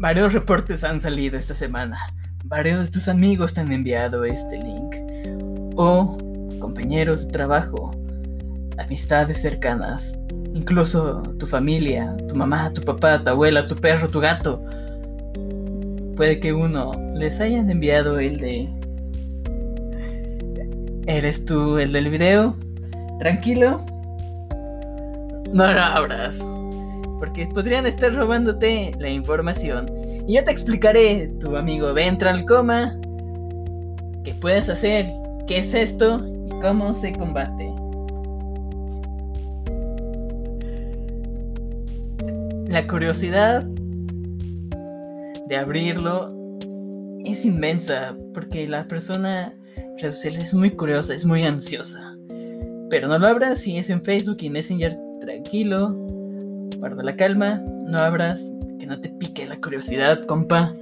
varios reportes han salido esta semana. Varios de tus amigos te han enviado este link. O compañeros de trabajo, amistades cercanas, incluso tu familia, tu mamá, tu papá, tu abuela, tu perro, tu gato. Puede que uno les hayan enviado el de... ¿Eres tú el del video? Tranquilo. No lo abras. Porque podrían estar robándote la información. Y yo te explicaré, tu amigo Ventral Coma, qué puedes hacer, qué es esto y cómo se combate. La curiosidad de abrirlo es inmensa porque la persona es muy curiosa, es muy ansiosa. Pero no lo abras si es en Facebook y Messenger, tranquilo, guarda la calma, no abras, que no te pique la curiosidad, compa.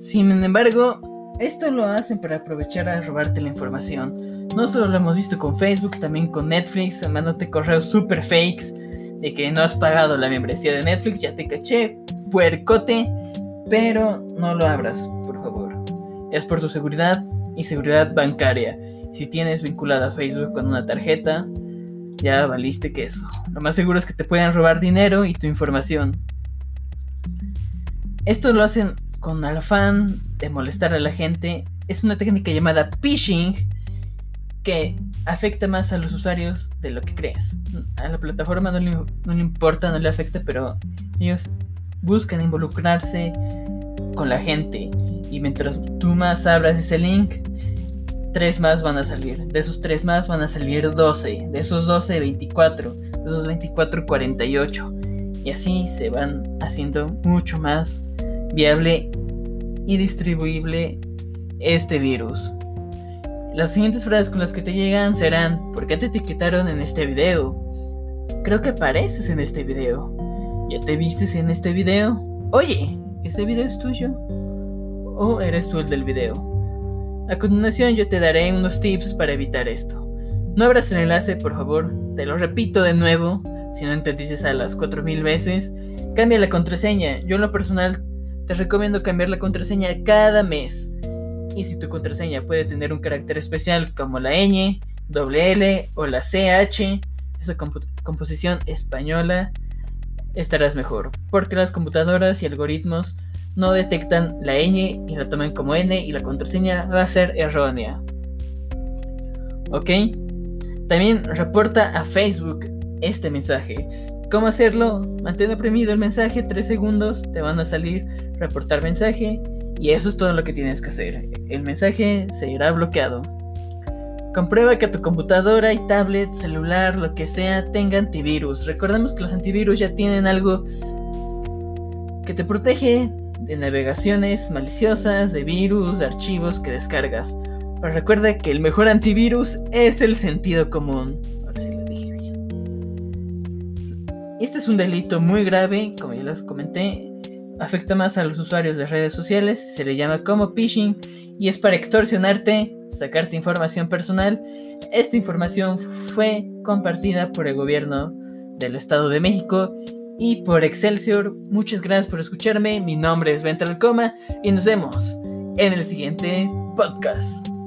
Sin embargo, esto lo hacen para aprovechar a robarte la información. No solo lo hemos visto con Facebook, también con Netflix, mandándote correos super fakes de que no has pagado la membresía de Netflix, ya te caché, puercote, pero no lo abras, por favor. Es por tu seguridad y seguridad bancaria. Si tienes vinculada a Facebook con una tarjeta, ya valiste que eso. Lo más seguro es que te puedan robar dinero y tu información. Esto lo hacen con el afán de molestar a la gente. Es una técnica llamada phishing que afecta más a los usuarios de lo que crees. A la plataforma no le, no le importa, no le afecta, pero ellos buscan involucrarse con la gente. Y mientras tú más abras ese link, tres más van a salir. De esos tres más van a salir 12. De esos 12, 24. De esos 24, 48. Y así se van haciendo mucho más viable y distribuible este virus. Las siguientes frases con las que te llegan serán ¿Por qué te etiquetaron en este video? Creo que apareces en este video. ¿Ya te vistes en este video? Oye, ¿este video es tuyo? ¿O eres tú el del video? A continuación yo te daré unos tips para evitar esto. No abras el enlace, por favor. Te lo repito de nuevo. Si no entendiste a las 4000 veces. Cambia la contraseña. Yo en lo personal te recomiendo cambiar la contraseña cada mes. Y si tu contraseña puede tener un carácter especial como la ñ, doble L o la CH, esa composición española, estarás mejor. Porque las computadoras y algoritmos no detectan la ñ y la toman como n y la contraseña va a ser errónea. ¿Ok? También reporta a Facebook este mensaje. ¿Cómo hacerlo? Mantén oprimido el mensaje 3 segundos, te van a salir reportar mensaje y eso es todo lo que tienes que hacer. El mensaje se irá bloqueado. Comprueba que tu computadora y tablet, celular, lo que sea, tenga antivirus. Recordemos que los antivirus ya tienen algo que te protege de navegaciones maliciosas, de virus, de archivos que descargas. Pero recuerda que el mejor antivirus es el sentido común. Este es un delito muy grave, como ya les comenté, afecta más a los usuarios de redes sociales, se le llama como phishing y es para extorsionarte, sacarte información personal. Esta información fue compartida por el gobierno del Estado de México y por Excelsior. Muchas gracias por escucharme. Mi nombre es Ventral Coma y nos vemos en el siguiente podcast.